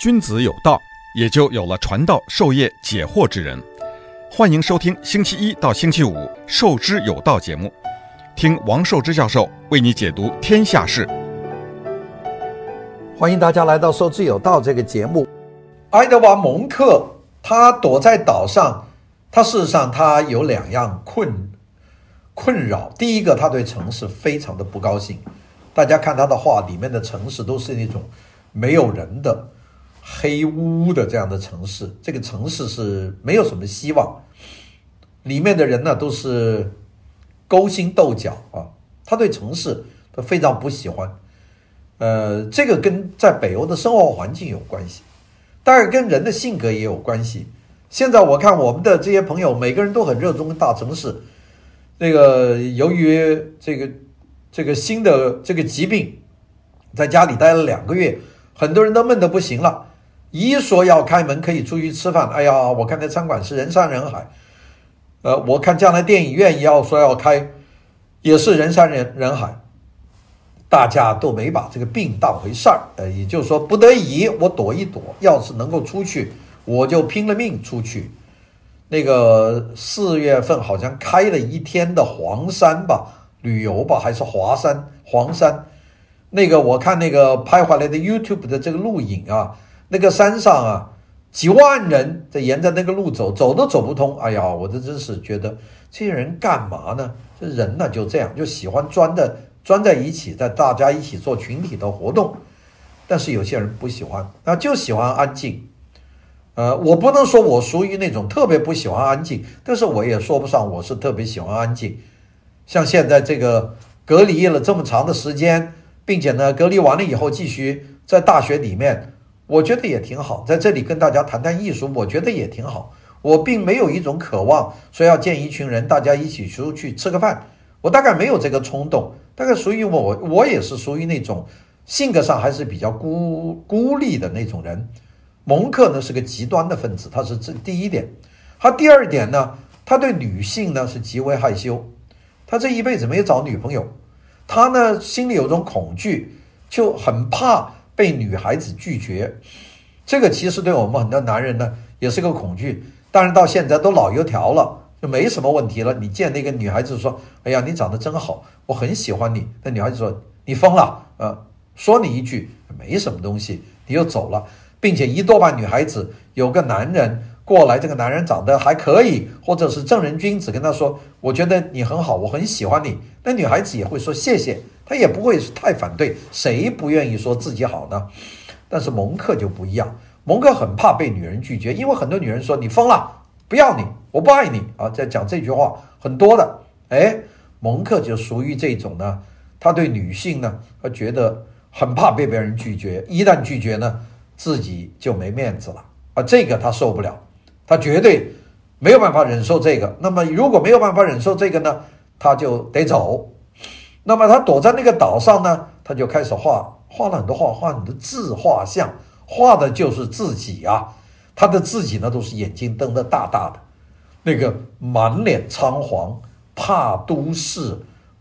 君子有道，也就有了传道授业解惑之人。欢迎收听星期一到星期五《授之有道》节目，听王寿之教授为你解读天下事。欢迎大家来到《授之有道》这个节目。爱德华·蒙克他躲在岛上，他事实上他有两样困困扰。第一个，他对城市非常的不高兴。大家看他的画，里面的城市都是那种没有人的黑乌乌的这样的城市。这个城市是没有什么希望，里面的人呢都是勾心斗角啊。他对城市他非常不喜欢。呃，这个跟在北欧的生活环境有关系，当然跟人的性格也有关系。现在我看我们的这些朋友，每个人都很热衷大城市。那个由于这个。这个新的这个疾病，在家里待了两个月，很多人都闷得不行了。一说要开门可以出去吃饭，哎呀，我看那餐馆是人山人海。呃，我看将来电影院要说要开，也是人山人人海。大家都没把这个病当回事儿，呃，也就是说，不得已我躲一躲，要是能够出去，我就拼了命出去。那个四月份好像开了一天的黄山吧。旅游吧，还是华山、黄山？那个我看那个拍回来的 YouTube 的这个录影啊，那个山上啊，几万人在沿着那个路走，走都走不通。哎呀，我这真是觉得这些人干嘛呢？这人呢就这样，就喜欢钻的钻在一起，在大家一起做群体的活动。但是有些人不喜欢，那就喜欢安静。呃，我不能说我属于那种特别不喜欢安静，但是我也说不上我是特别喜欢安静。像现在这个隔离了这么长的时间，并且呢，隔离完了以后继续在大学里面，我觉得也挺好。在这里跟大家谈谈艺术，我觉得也挺好。我并没有一种渴望说要见一群人，大家一起出去吃个饭。我大概没有这个冲动。大概属于我，我也是属于那种性格上还是比较孤孤立的那种人。蒙克呢是个极端的分子，他是这第一点。他第二点呢，他对女性呢是极为害羞。他这一辈子没有找女朋友，他呢心里有种恐惧，就很怕被女孩子拒绝。这个其实对我们很多男人呢也是个恐惧。但是到现在都老油条了，就没什么问题了。你见那个女孩子说：“哎呀，你长得真好，我很喜欢你。”那女孩子说：“你疯了？”呃，说你一句没什么东西，你又走了，并且一多半女孩子有个男人。过来，这个男人长得还可以，或者是正人君子，跟他说：“我觉得你很好，我很喜欢你。”那女孩子也会说谢谢，他也不会太反对。谁不愿意说自己好呢？但是蒙克就不一样，蒙克很怕被女人拒绝，因为很多女人说：“你疯了，不要你，我不爱你。”啊，在讲这句话很多的。哎，蒙克就属于这种呢，他对女性呢，他觉得很怕被别人拒绝，一旦拒绝呢，自己就没面子了啊，这个他受不了。他绝对没有办法忍受这个。那么，如果没有办法忍受这个呢，他就得走。那么，他躲在那个岛上呢，他就开始画，画了很多画，画很多自画像，画的就是自己啊。他的自己呢，都是眼睛瞪得大大的，那个满脸仓皇，怕都市，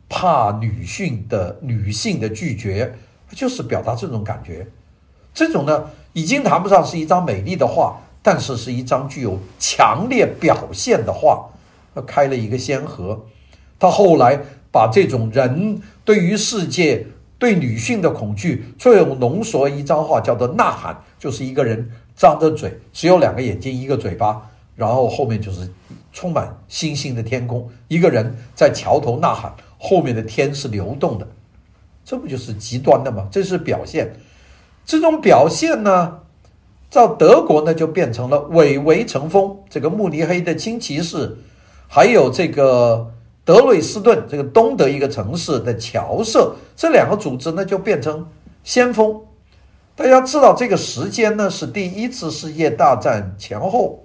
怕女性的女性的拒绝，就是表达这种感觉。这种呢，已经谈不上是一张美丽的画。但是是一张具有强烈表现的画，他开了一个先河。他后来把这种人对于世界、对女性的恐惧，最后浓缩一张画，叫做《呐喊》，就是一个人张着嘴，只有两个眼睛，一个嘴巴，然后后面就是充满星星的天空，一个人在桥头呐喊，后面的天是流动的。这不就是极端的吗？这是表现，这种表现呢？在德国呢，就变成了伪围成风，这个慕尼黑的轻骑士，还有这个德累斯顿这个东德一个城市的侨社，这两个组织呢，就变成先锋。大家知道这个时间呢，是第一次世界大战前后，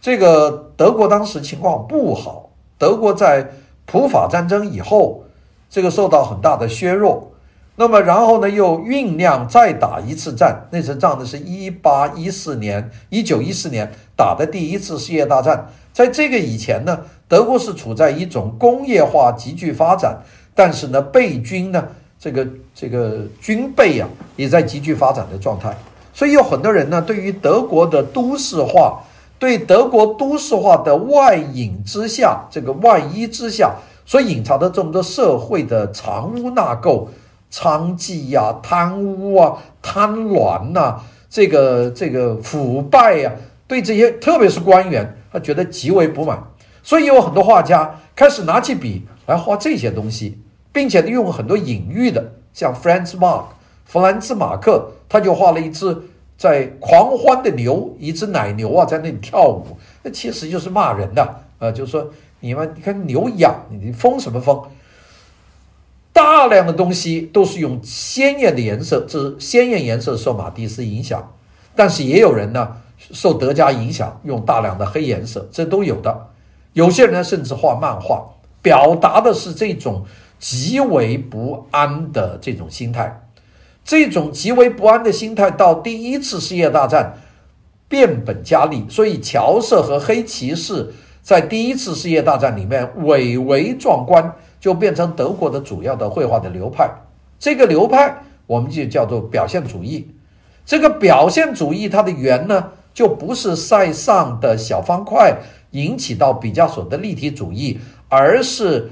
这个德国当时情况不好，德国在普法战争以后，这个受到很大的削弱。那么，然后呢，又酝酿再打一次战。那次仗呢是一八一四年，一九一四年打的第一次世界大战。在这个以前呢，德国是处在一种工业化急剧发展，但是呢，备军呢，这个这个军备啊，也在急剧发展的状态。所以有很多人呢，对于德国的都市化，对德国都市化的外隐之下，这个外衣之下所隐藏的这么多社会的藏污纳垢、娼妓呀、贪污啊、贪婪呐，这个这个腐败呀、对这些特别是官员，他觉得极为不满。所以有很多画家开始拿起笔来画这些东西，并且用很多隐喻的，像 Franz Marc。弗兰兹·马克，他就画了一只在狂欢的牛，一只奶牛啊，在那里跳舞，那其实就是骂人的、呃，就是说你们，你看牛痒，你疯什么疯？大量的东西都是用鲜艳的颜色，这是鲜艳颜色受马蒂斯影响，但是也有人呢受德加影响，用大量的黑颜色，这都有的。有些人甚至画漫画，表达的是这种极为不安的这种心态。这种极为不安的心态，到第一次世界大战变本加厉，所以乔瑟和黑骑士在第一次世界大战里面蔚为壮观，就变成德国的主要的绘画的流派。这个流派我们就叫做表现主义。这个表现主义它的源呢，就不是塞尚的小方块引起到毕加索的立体主义，而是。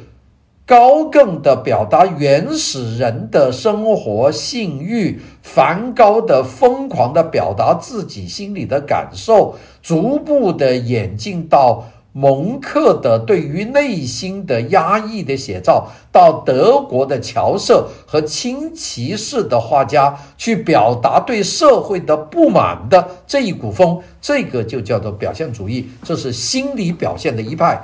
高更的表达原始人的生活性欲，梵高的疯狂的表达自己心里的感受，逐步的演进到蒙克的对于内心的压抑的写照，到德国的乔瑟和清骑士的画家去表达对社会的不满的这一股风，这个就叫做表现主义，这是心理表现的一派，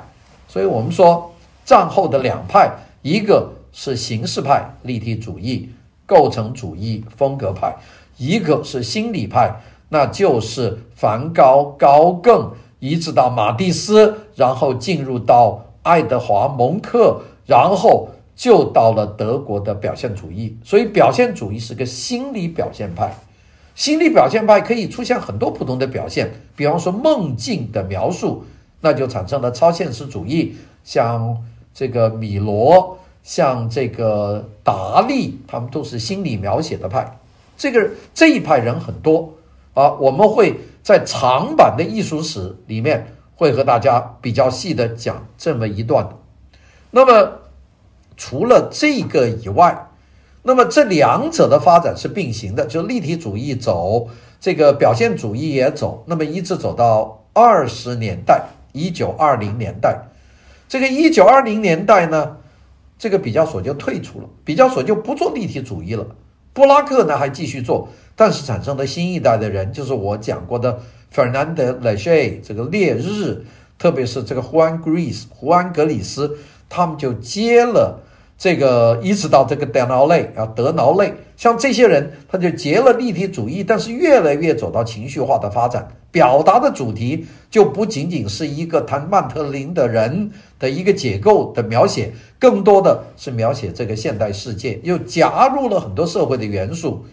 所以我们说。战后的两派，一个是形式派立体主义、构成主义风格派，一个是心理派，那就是梵高、高更，一直到马蒂斯，然后进入到爱德华·蒙克，然后就到了德国的表现主义。所以，表现主义是个心理表现派。心理表现派可以出现很多不同的表现，比方说梦境的描述，那就产生了超现实主义，像。这个米罗，像这个达利，他们都是心理描写的派。这个这一派人很多啊，我们会在长版的艺术史里面会和大家比较细的讲这么一段。那么除了这个以外，那么这两者的发展是并行的，就立体主义走，这个表现主义也走，那么一直走到二十年代，一九二零年代。这个一九二零年代呢，这个毕加索就退出了，毕加索就不做立体主义了。布拉克呢还继续做，但是产生了新一代的人，就是我讲过的 Fernand Léger 这个烈日，特别是这个胡安格里斯、胡安格里斯，他们就接了这个，一直到这个德劳内啊，德劳内，像这些人，他就接了立体主义，但是越来越走到情绪化的发展。表达的主题就不仅仅是一个谈曼特林的人的一个解构的描写，更多的是描写这个现代世界，又加入了很多社会的元素，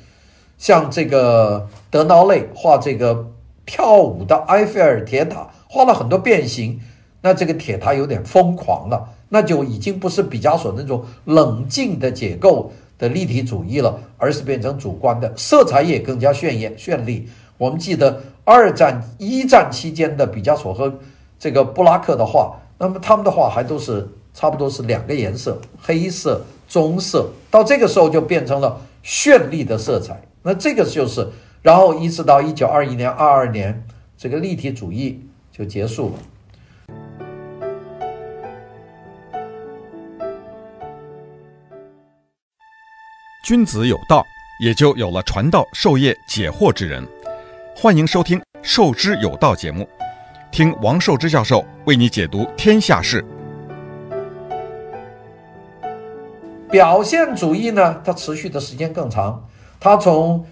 像这个德劳内画这个跳舞的埃菲尔铁塔，画了很多变形，那这个铁塔有点疯狂了，那就已经不是毕加索那种冷静的解构的立体主义了，而是变成主观的，色彩也更加炫艳绚丽。我们记得。二战、一战期间的毕加索和这个布拉克的画，那么他们的画还都是差不多是两个颜色，黑色、棕色。到这个时候就变成了绚丽的色彩。那这个就是，然后一直到一九二一年、二二年，这个立体主义就结束了。君子有道，也就有了传道授业解惑之人。欢迎收听《授之有道》节目，听王寿之教授为你解读天下事。表现主义呢，它持续的时间更长。它从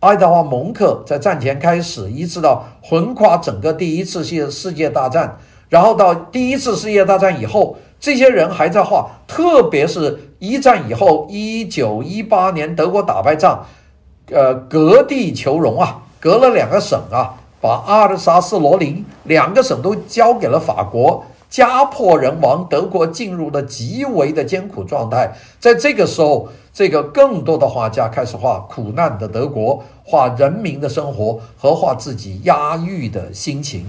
爱德华·蒙克在战前开始，一直到横跨整个第一次世世界大战，然后到第一次世界大战以后，这些人还在画。特别是一战以后，一九一八年德国打败仗，呃，割地求荣啊。隔了两个省啊，把阿尔萨斯、罗林两个省都交给了法国，家破人亡，德国进入了极为的艰苦状态。在这个时候，这个更多的画家开始画苦难的德国，画人民的生活和画自己压抑的心情。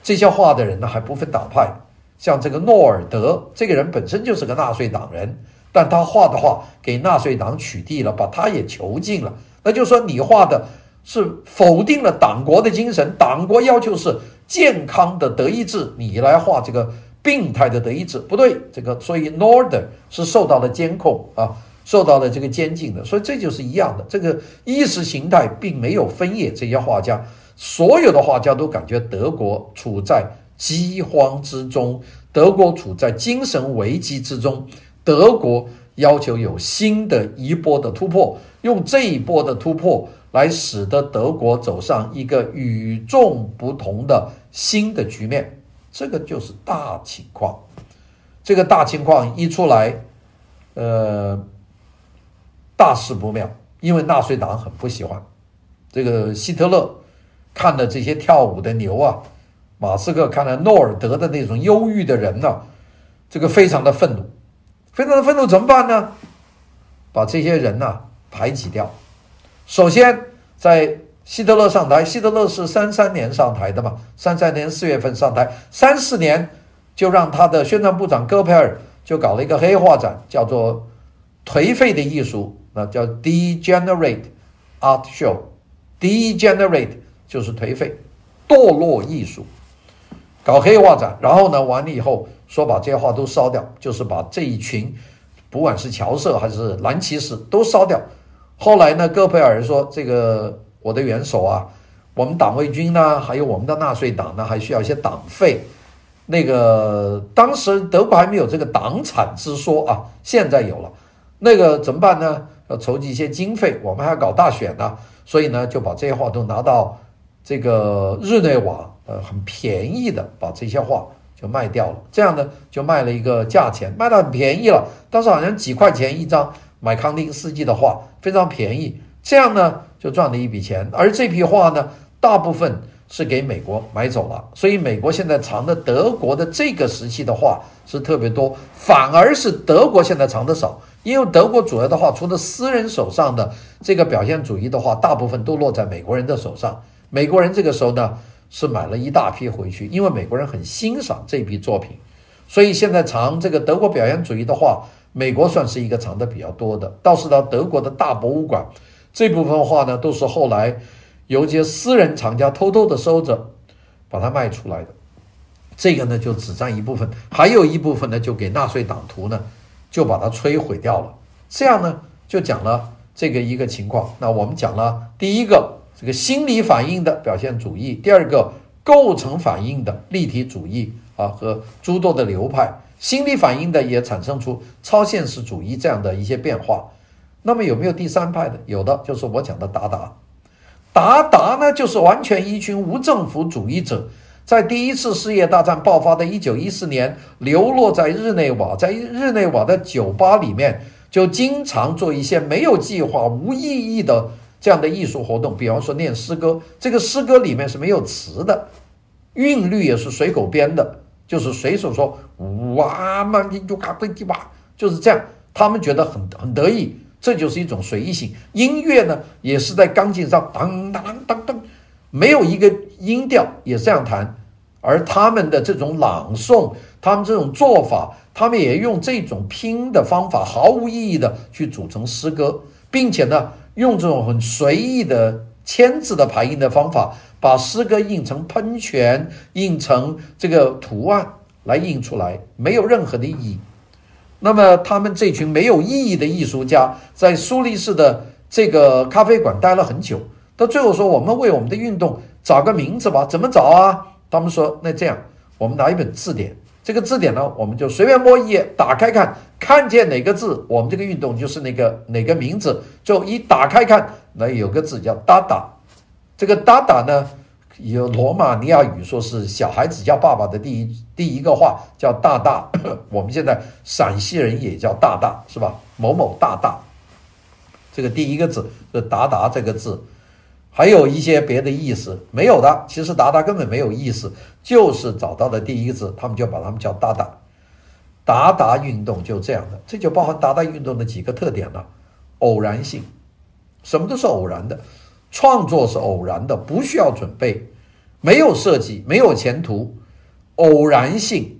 这些画的人呢，还不分党派，像这个诺尔德，这个人本身就是个纳粹党人，但他画的画给纳粹党取缔了，把他也囚禁了。那就说，你画的是否定了党国的精神，党国要求是。健康的德意志，你来画这个病态的德意志，不对。这个所以 Norder 是受到了监控啊，受到了这个监禁的。所以这就是一样的，这个意识形态并没有分野。这些画家，所有的画家都感觉德国处在饥荒之中，德国处在精神危机之中，德国要求有新的一波的突破，用这一波的突破来使得德国走上一个与众不同的。新的局面，这个就是大情况。这个大情况一出来，呃，大事不妙，因为纳粹党很不喜欢这个希特勒看了这些跳舞的牛啊，马斯克看了诺尔德的那种忧郁的人呢、这个非常的愤怒，非常的愤怒，怎么办呢？把这些人呢、排挤掉。首先在。希特勒上台，希特勒是三三年上台的嘛？三三年四月份上台，三四年就让他的宣传部长戈培尔就搞了一个黑画展，叫做“颓废的艺术”，那叫 “Degenerate Art Show”。Degenerate 就是颓废、堕落艺术，搞黑画展，然后呢，完了以后说把这些画都烧掉，就是把这一群不管是乔瑟还是蓝骑士都烧掉。后来呢，戈培尔说这个。我的元首啊，我们党卫军呢，还有我们的纳粹党呢，还需要一些党费。那个当时德国还没有这个党产之说啊，现在有了。那个怎么办呢？要筹集一些经费，我们还要搞大选呢，所以呢，就把这些画都拿到这个日内瓦，呃，很便宜的把这些画就卖掉了。这样呢，就卖了一个价钱，卖到很便宜了。当时好像几块钱一张买康定斯基的画，非常便宜。这样呢，就赚了一笔钱，而这批画呢，大部分是给美国买走了，所以美国现在藏的德国的这个时期的画是特别多，反而是德国现在藏的少，因为德国主要的画，除了私人手上的这个表现主义的画，大部分都落在美国人的手上。美国人这个时候呢，是买了一大批回去，因为美国人很欣赏这批作品，所以现在藏这个德国表现主义的画，美国算是一个藏的比较多的，倒是到德国的大博物馆。这部分画呢，都是后来由这些私人藏家偷偷的收着，把它卖出来的。这个呢，就只占一部分，还有一部分呢，就给纳粹党徒呢，就把它摧毁掉了。这样呢，就讲了这个一个情况。那我们讲了第一个这个心理反应的表现主义，第二个构成反应的立体主义啊，和诸多的流派。心理反应的也产生出超现实主义这样的一些变化。那么有没有第三派的？有的，就是我讲的达达。达达呢，就是完全一群无政府主义者，在第一次世界大战爆发的一九一四年，流落在日内瓦，在日内瓦的酒吧里面，就经常做一些没有计划、无意义的这样的艺术活动，比方说念诗歌，这个诗歌里面是没有词的，韵律也是随口编的，就是随手说哇嘛你就嘎嘚吧，就是这样，他们觉得很很得意。这就是一种随意性。音乐呢，也是在钢琴上当当当当，没有一个音调，也这样弹。而他们的这种朗诵，他们这种做法，他们也用这种拼的方法，毫无意义的去组成诗歌，并且呢，用这种很随意的签字的排印的方法，把诗歌印成喷泉，印成这个图案来印出来，没有任何的意义。那么他们这群没有意义的艺术家，在苏黎世的这个咖啡馆待了很久，到最后说：“我们为我们的运动找个名字吧，怎么找啊？”他们说：“那这样，我们拿一本字典，这个字典呢，我们就随便摸一页，打开看，看见哪个字，我们这个运动就是那个哪个名字。就一打开看，那有个字叫‘达达’，这个‘达达’呢。”有罗马尼亚语说是小孩子叫爸爸的第一第一个话叫大大，我们现在陕西人也叫大大是吧？某某大大，这个第一个字是达达这个字，还有一些别的意思没有的。其实达达根本没有意思，就是找到的第一个字，他们就把他们叫达达。达达运动就这样的，这就包含达达运动的几个特点了：偶然性，什么都是偶然的，创作是偶然的，不需要准备，没有设计，没有前途，偶然性。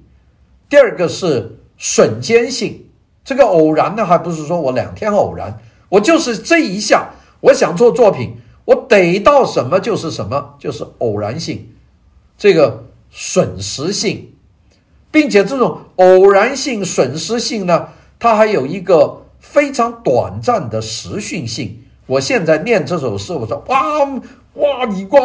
第二个是瞬间性，这个偶然呢，还不是说我两天偶然，我就是这一下，我想做作品，我逮到什么就是什么，就是偶然性，这个瞬时性。并且这种偶然性、瞬时性呢，它还有一个非常短暂的时训性。我现在念这首诗，我说哇哇你呱，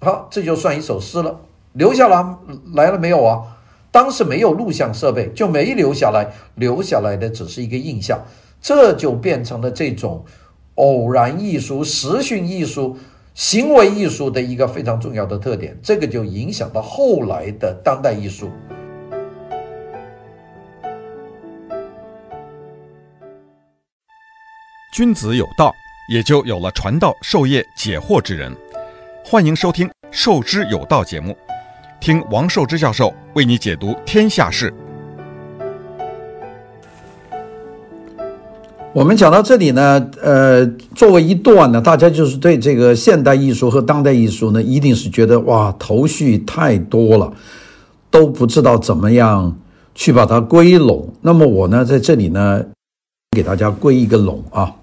好，这就算一首诗了，留下来来了没有啊？当时没有录像设备，就没留下来，留下来的只是一个印象，这就变成了这种偶然艺术、时讯艺术、行为艺术的一个非常重要的特点。这个就影响到后来的当代艺术。君子有道，也就有了传道授业解惑之人。欢迎收听《授之有道》节目，听王寿之教授为你解读天下事。我们讲到这里呢，呃，作为一段呢，大家就是对这个现代艺术和当代艺术呢，一定是觉得哇，头绪太多了，都不知道怎么样去把它归拢。那么我呢，在这里呢，给大家归一个拢啊。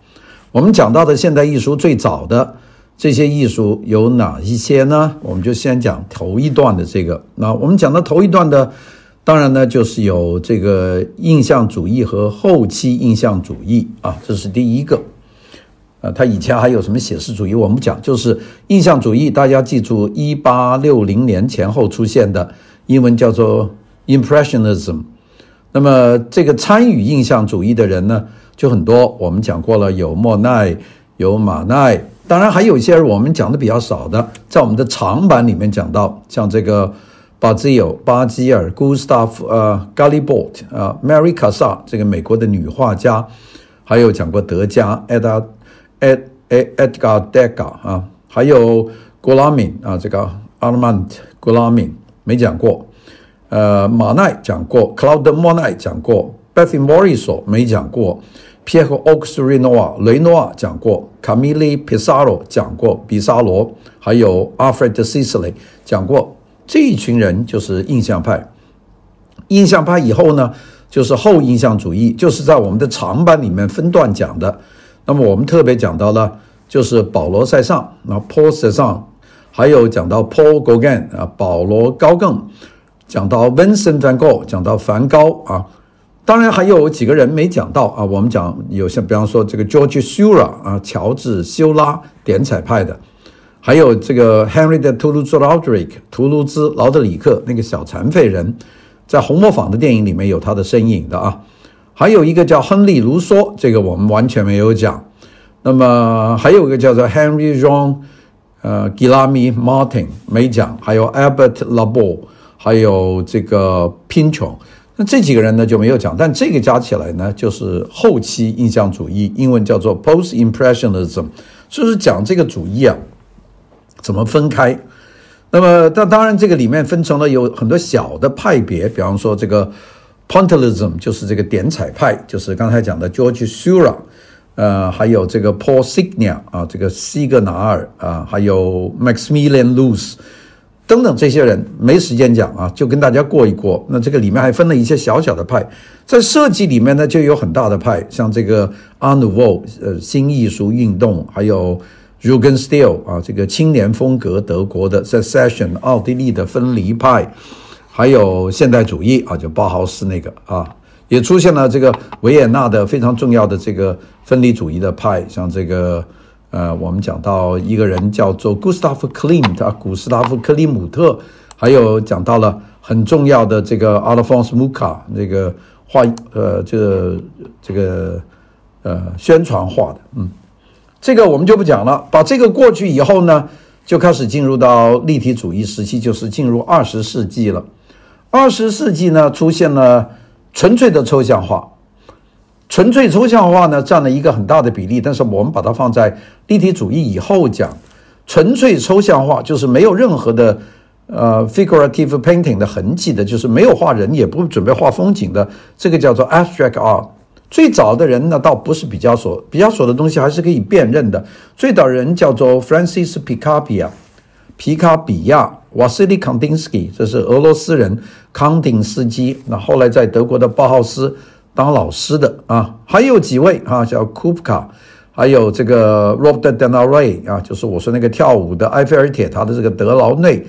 我们讲到的现代艺术最早的这些艺术有哪一些呢？我们就先讲头一段的这个。那我们讲到头一段的，当然呢就是有这个印象主义和后期印象主义啊，这是第一个。呃，他以前还有什么写实主义？我们讲就是印象主义，大家记住，一八六零年前后出现的，英文叫做 Impressionism。那么这个参与印象主义的人呢？就很多，我们讲过了，有莫奈，有马奈，当然还有一些我们讲的比较少的，在我们的长版里面讲到，像这个巴兹尔、巴基尔、Gustav 呃 Galibot 啊，Mary c a s s a 这个美国的女画家，还有讲过德加 Edgar Ed Edgar Degas 啊，还有 Gulamin 啊，这个 Armand Gulamin 没讲过，呃，马奈讲过，Claude Monet 讲过，Berthe Morisot 没讲过。皮埃尔·奥克斯·雷诺瓦，雷诺讲过；卡米利·皮萨罗讲过；比萨罗，还有阿弗雷德·西斯雷讲过。这一群人就是印象派。印象派以后呢，就是后印象主义，就是在我们的长版里面分段讲的。那么我们特别讲到了，就是保罗·塞尚，那 Paul Cézanne，还有讲到 Paul Gauguin 啊，保罗·高更，讲到 Vincent van Gogh，讲到梵高啊。当然还有几个人没讲到啊，我们讲有像比方说这个 George Sura 啊，乔治修拉点彩派的，还有这个 Henry de Toulouse-Lautrec 图卢兹劳德里克那个小残废人，在红磨坊的电影里面有他的身影的啊，还有一个叫亨利卢梭，这个我们完全没有讲。那么还有一个叫做 Henry John，呃，Guillame Martin 没讲，还有 Albert l a b o 还有这个 Pynchon。那这几个人呢就没有讲，但这个加起来呢就是后期印象主义，英文叫做 Post-Impressionism，就是讲这个主义啊怎么分开。那么，但当然这个里面分成了有很多小的派别，比方说这个 Pointillism 就是这个点彩派，就是刚才讲的 George Seurat，呃，还有这个 Paul Signac 啊，这个西格纳尔啊，还有 Maximilian Luce。等等，这些人没时间讲啊，就跟大家过一过。那这个里面还分了一些小小的派，在设计里面呢，就有很大的派，像这个 a r n o u v e 呃，新艺术运动，还有 r u g e n s t i l 啊，这个青年风格，德国的 Secession 奥地利的分离派，还有现代主义啊，就包豪斯那个啊，也出现了这个维也纳的非常重要的这个分离主义的派，像这个。呃，我们讲到一个人叫做 Gustav Klimt 啊，古斯塔夫·克里姆特，还有讲到了很重要的这个 Alphonse Mucha 这个画，呃，这个这个呃宣传画的，嗯，这个我们就不讲了。把这个过去以后呢，就开始进入到立体主义时期，就是进入二十世纪了。二十世纪呢，出现了纯粹的抽象画。纯粹抽象画呢，占了一个很大的比例，但是我们把它放在立体主义以后讲。纯粹抽象画，就是没有任何的呃 figurative painting 的痕迹的，就是没有画人，也不准备画风景的，这个叫做 abstract art。最早的人呢，倒不是毕加索，毕加索的东西还是可以辨认的。最早人叫做 Francis Picabia，皮卡比亚，Wassily Kandinsky，这是俄罗斯人，康定斯基。那后来在德国的包豪斯当老师的啊，还有几位啊，叫 Kupka，还有这个 Robert Delaunay 啊，就是我说那个跳舞的埃菲尔铁塔的这个德劳内。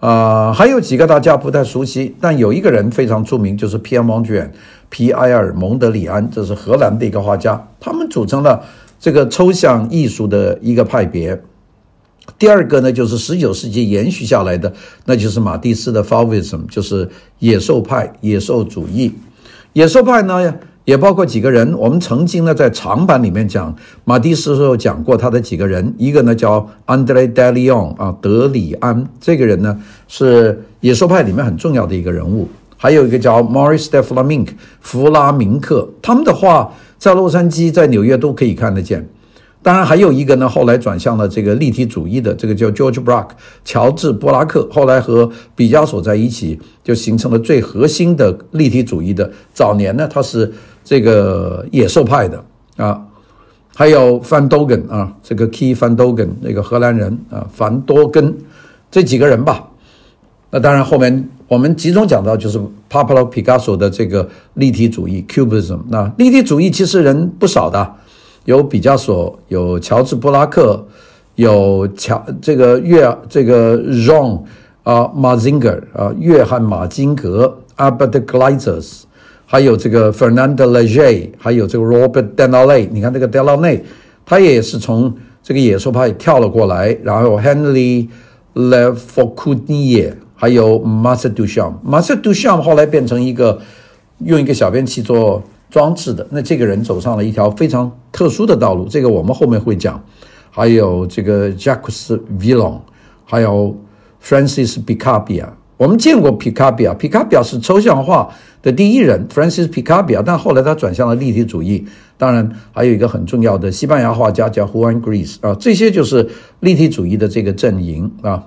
啊、还有几个大家不太熟悉，但有一个人非常出名，就是皮埃蒙德里安，皮埃尔蒙德里安，这是荷兰的一个画家，他们组成了这个抽象艺术的一个派别。第二个呢，就是十九世纪延续下来的，那就是马蒂斯的 Fauvism，就是野兽派、野兽主义。野兽派呢，也包括几个人，我们曾经呢在长版里面讲马蒂斯的时候讲过他的几个人，一个呢叫 André de Lyon 啊，德里安，这个人呢是野兽派里面很重要的一个人物，还有一个叫 Maurice de Flaminck 弗拉明克，他们的话在洛杉矶、在纽约都可以看得见。当然还有一个呢，后来转向了这个立体主义的，这个叫 George Braque，乔治·布拉克，后来和毕加索在一起，就形成了最核心的立体主义的。早年呢，他是这个野兽派的啊，还有范多根啊，这个 Key 范多根那个荷兰人啊，范多根这几个人吧。那当然后面我们集中讲到就是 Pablo Picasso 的这个立体主义 Cubism。那立体主义其实人不少的。有毕加索，有乔治布拉克，有乔这个约这个 Jean 啊马金格啊约翰马金格 Albert Gleizes，还有这个 Fernando Leger，还有这个 Robert Delaunay。你看这个 Delaunay，他也是从这个野兽派跳了过来。然后 Henri Leforcudier，还有 m a s s a d u c h a m p m a s s a d u c h a m p 后来变成一个用一个小便器做。装置的，那这个人走上了一条非常特殊的道路，这个我们后面会讲。还有这个 Jacques Villon，还有 Francis Picabia。我们见过 Picabia，Picabia 是抽象画的第一人，Francis Picabia，但后来他转向了立体主义。当然，还有一个很重要的西班牙画家叫 Juan Gris 啊，这些就是立体主义的这个阵营啊。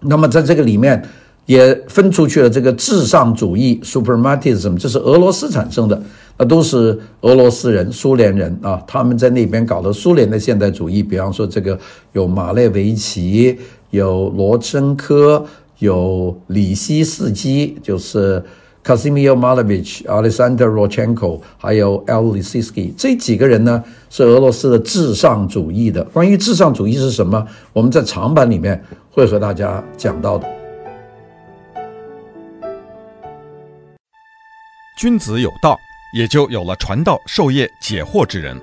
那么在这个里面。也分出去了这个至上主义 （Supermatism），这是俄罗斯产生的，那都是俄罗斯人、苏联人啊，他们在那边搞的苏联的现代主义。比方说，这个有马列维奇，有罗申科，有里希斯基，就是 Kasimir Malevich、Alexander Rodchenko，还有 L. Lissitzky，这几个人呢是俄罗斯的至上主义的。关于至上主义是什么，我们在长版里面会和大家讲到的。君子有道，也就有了传道授业解惑之人。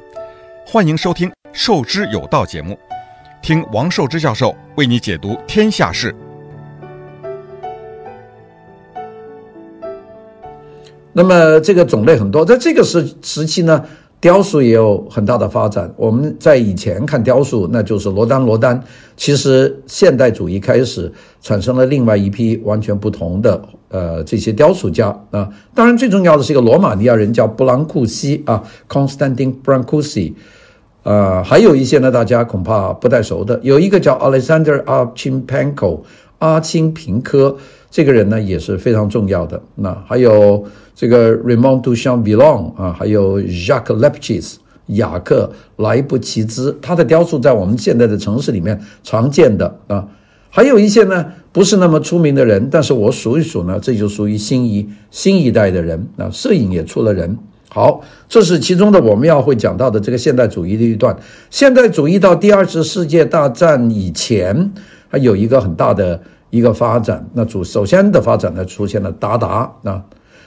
欢迎收听《授之有道》节目，听王寿之教授为你解读天下事。那么这个种类很多，在这个时时期呢，雕塑也有很大的发展。我们在以前看雕塑，那就是罗丹罗丹。其实现代主义开始产生了另外一批完全不同的。呃，这些雕塑家啊，当然最重要的是一个罗马尼亚人叫布朗库西啊，Constantin Brancusi，呃，还有一些呢，大家恐怕不太熟的，有一个叫 Alexander Archipenko，阿钦平科，这个人呢也是非常重要的。那还有这个 Raymond Duchamp Villon 啊，还有 Jacques Lepchis 雅克莱布奇兹，他的雕塑在我们现在的城市里面常见的啊。还有一些呢，不是那么出名的人，但是我数一数呢，这就属于新一新一代的人啊。摄影也出了人，好，这是其中的我们要会讲到的这个现代主义的一段。现代主义到第二次世界大战以前，它有一个很大的一个发展。那主首先的发展呢，出现了达达啊，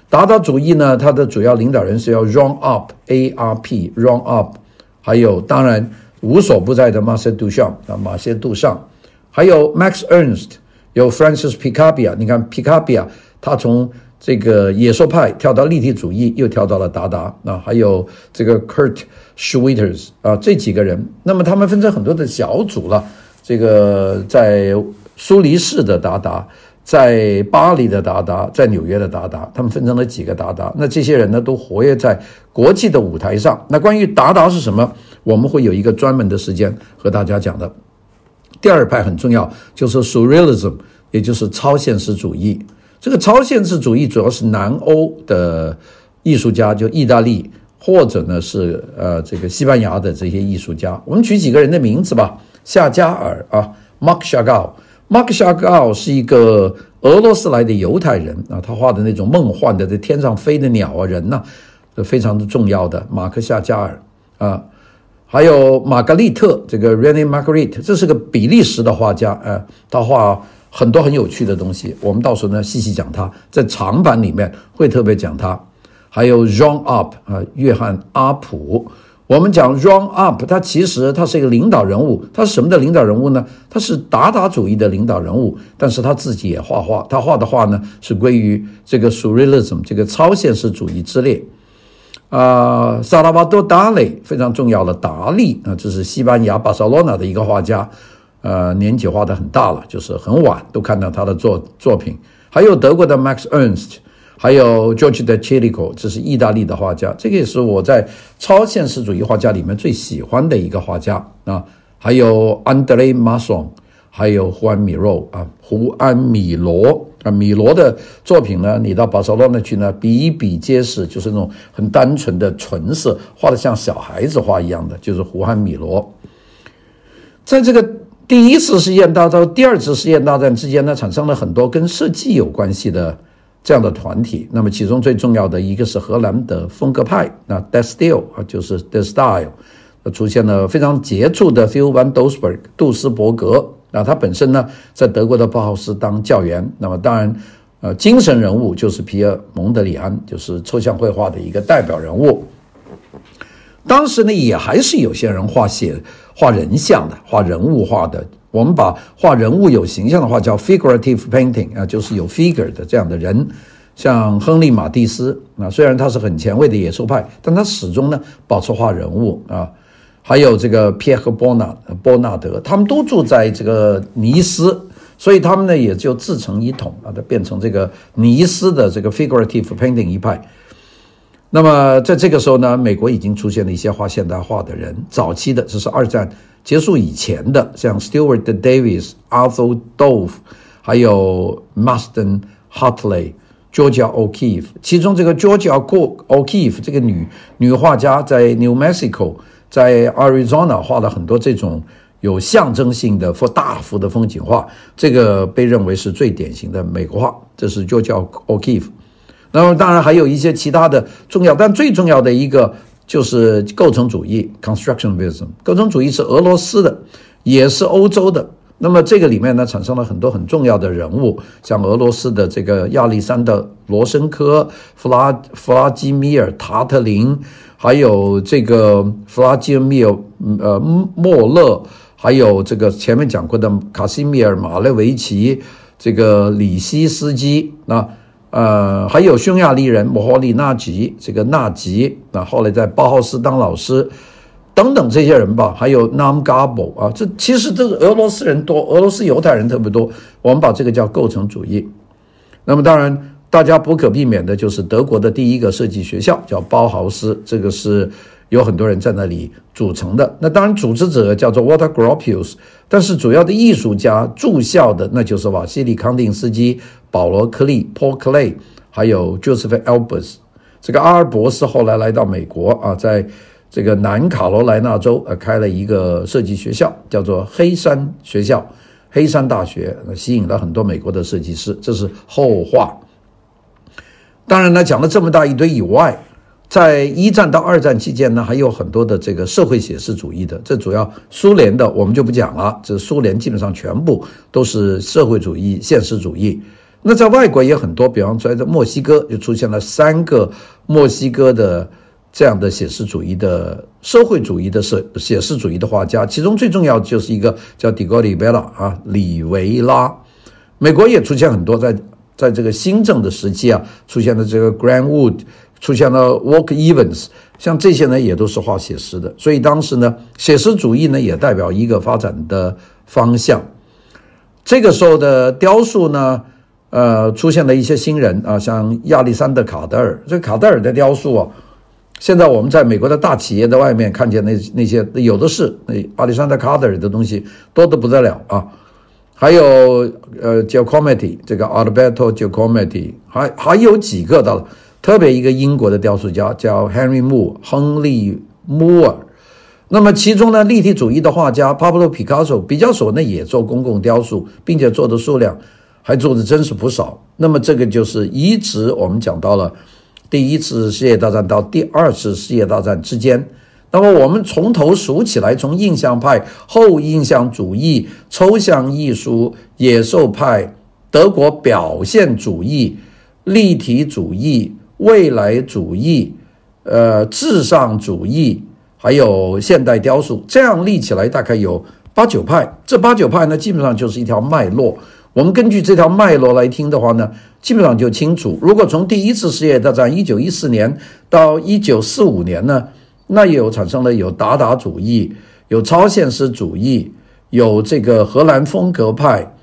达达主义呢，它的主要领导人是要 run up，ARP run up 还有当然无所不在的 Marcel Duchamp 啊，马歇杜尚。还有 Max Ernst，有 Francis Picabia，你看 Picabia，他从这个野兽派跳到立体主义，又跳到了达达啊，还有这个 Kurt Schwitters 啊，这几个人，那么他们分成很多的小组了。这个在苏黎世的达达，在巴黎的达达，在纽约的达达，他们分成了几个达达。那这些人呢，都活跃在国际的舞台上。那关于达达是什么，我们会有一个专门的时间和大家讲的。第二派很重要，就是 Surrealism，也就是超现实主义。这个超现实主义主要是南欧的艺术家，就意大利或者呢是呃这个西班牙的这些艺术家。我们举几个人的名字吧，夏加尔啊，Marc Chagall。Marc Chagall 是一个俄罗斯来的犹太人啊，他画的那种梦幻的在天上飞的鸟啊人呐、啊，非常的重要的。马克夏加尔啊，还有玛格丽特这个 René Magritte，这是个比利时的画家，呃，他画很多很有趣的东西。我们到时候呢细细讲他，在长版里面会特别讲他。还有 Jean Up，啊，约翰阿普。我们讲 Jean Up，他其实他是一个领导人物，他是什么的领导人物呢？他是达达主义的领导人物，但是他自己也画画，他画的画呢是归于这个 Surrealism 这个超现实主义之列。啊，萨拉瓦多·达利非常重要的达利啊，这是西班牙巴塞罗那的一个画家，呃，年纪画得很大了，就是很晚都看到他的作作品。还有德国的 Max Ernst。还有 Giorgio de Chirico，这是意大利的画家，这个也是我在超现实主义画家里面最喜欢的一个画家啊。还有 Andre Masson，还有胡安米罗啊，胡安米罗啊，米罗的作品呢，你到巴塞罗那去呢，比比皆是，就是那种很单纯的纯色，画的像小孩子画一样的，就是胡汉米罗。在这个第一次世界大战、第二次世界大战之间呢，产生了很多跟设计有关系的。这样的团体，那么其中最重要的一个是荷兰的风格派，那 De Stijl 啊，就是 De Stijl，出现了非常杰出的 Theo van Doesburg 杜斯伯格，那他本身呢在德国的包豪斯当教员，那么当然，呃，精神人物就是皮尔蒙德里安，就是抽象绘画的一个代表人物。当时呢也还是有些人画写画人像的，画人物画的。我们把画人物有形象的话叫 figurative painting 啊，就是有 figure 的这样的人，像亨利马蒂斯啊，虽然他是很前卫的野兽派，但他始终呢保持画人物啊。还有这个皮埃克波纳波纳德，他们都住在这个尼斯，所以他们呢也就自成一统啊，它变成这个尼斯的这个 figurative painting 一派。那么在这个时候呢，美国已经出现了一些画现代化的人，早期的这是二战。结束以前的，像 Stewart Davis、Arthur Dove，还有 m a s t o n Hartley、Georgia O'Keeffe。其中这个 Georgia O'Keeffe 这个女女画家，在 New Mexico、在 Arizona 画了很多这种有象征性的或大幅的风景画，这个被认为是最典型的美国画。这是 Georgia O'Keeffe。那么当然还有一些其他的重要，但最重要的一个。就是构成主义 （Constructionism）。构成主义是俄罗斯的，也是欧洲的。那么这个里面呢，产生了很多很重要的人物，像俄罗斯的这个亚历山德·罗申科、弗拉弗拉基米尔·塔特林，还有这个弗拉基米尔呃莫勒，还有这个前面讲过的卡西米尔·马列维奇，这个里希斯基那。呃，还有匈牙利人莫霍利纳吉，这个纳吉那，后来在巴赫斯当老师，等等这些人吧，还有 Nam Gabo 啊，这其实都是俄罗斯人多，俄罗斯犹太人特别多。我们把这个叫构成主义。那么当然，大家不可避免的就是德国的第一个设计学校叫包豪斯，这个是有很多人在那里组成的。那当然，组织者叫做 Water Gropius，但是主要的艺术家驻校的那就是瓦西里康定斯基。保罗·克利 （Paul Klee） 还有 Joseph Albers，这个阿尔伯斯后来来到美国啊，在这个南卡罗来纳州呃开了一个设计学校，叫做黑山学校、黑山大学，吸引了很多美国的设计师。这是后话。当然呢，讲了这么大一堆以外，在一战到二战期间呢，还有很多的这个社会写实主义的，这主要苏联的我们就不讲了，这苏联基本上全部都是社会主义、现实主义。那在外国也很多，比方说在墨西哥就出现了三个墨西哥的这样的写实主义的社会主义的写写实主义的画家，其中最重要就是一个叫迪戈里贝拉啊，里维拉。美国也出现很多在在这个新政的时期啊，出现了这个 Grant Wood，出现了 Walk Evans，像这些呢也都是画写实的。所以当时呢，写实主义呢也代表一个发展的方向。这个时候的雕塑呢。呃，出现了一些新人啊，像亚历山德·卡德尔。这卡德尔的雕塑啊，现在我们在美国的大企业的外面看见那那些有的是那亚历山大卡德尔的东西多得不得了啊，还有呃 Giacometti 这个 Alberto Giacometti 还还有几个的，特别一个英国的雕塑家叫 Henry Moore 亨利穆尔。那么其中呢，立体主义的画家 Pablo Picasso 比较熟，那也做公共雕塑，并且做的数量还做的真是不少。那么这个就是一直我们讲到了第一次世界大战到第二次世界大战之间。那么我们从头数起来，从印象派、后印象主义、抽象艺术、野兽派、德国表现主义、立体主义、未来主义、呃，至上主义。还有现代雕塑，这样立起来大概有八九派。这八九派呢，基本上就是一条脉络。我们根据这条脉络来听的话呢，基本上就清楚。如果从第一次世界大战一九一四年到一九四五年呢，那也有产生了有达达主义，有超现实主义，有这个荷兰风格派，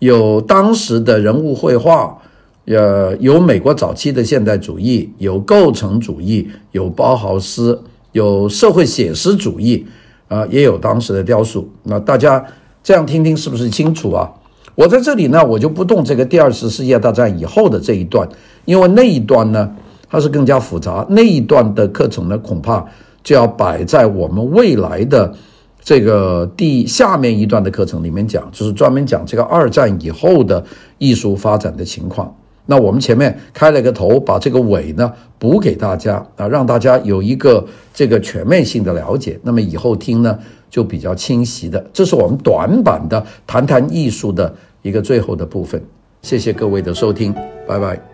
有当时的人物绘画，呃，有美国早期的现代主义，有构成主义，有包豪斯。有社会写实主义，啊，也有当时的雕塑。那大家这样听听是不是清楚啊？我在这里呢，我就不动这个第二次世界大战以后的这一段，因为那一段呢，它是更加复杂。那一段的课程呢，恐怕就要摆在我们未来的这个第下面一段的课程里面讲，就是专门讲这个二战以后的艺术发展的情况。那我们前面开了个头，把这个尾呢补给大家啊，让大家有一个这个全面性的了解。那么以后听呢就比较清晰的。这是我们短板的谈谈艺术的一个最后的部分。谢谢各位的收听，拜拜。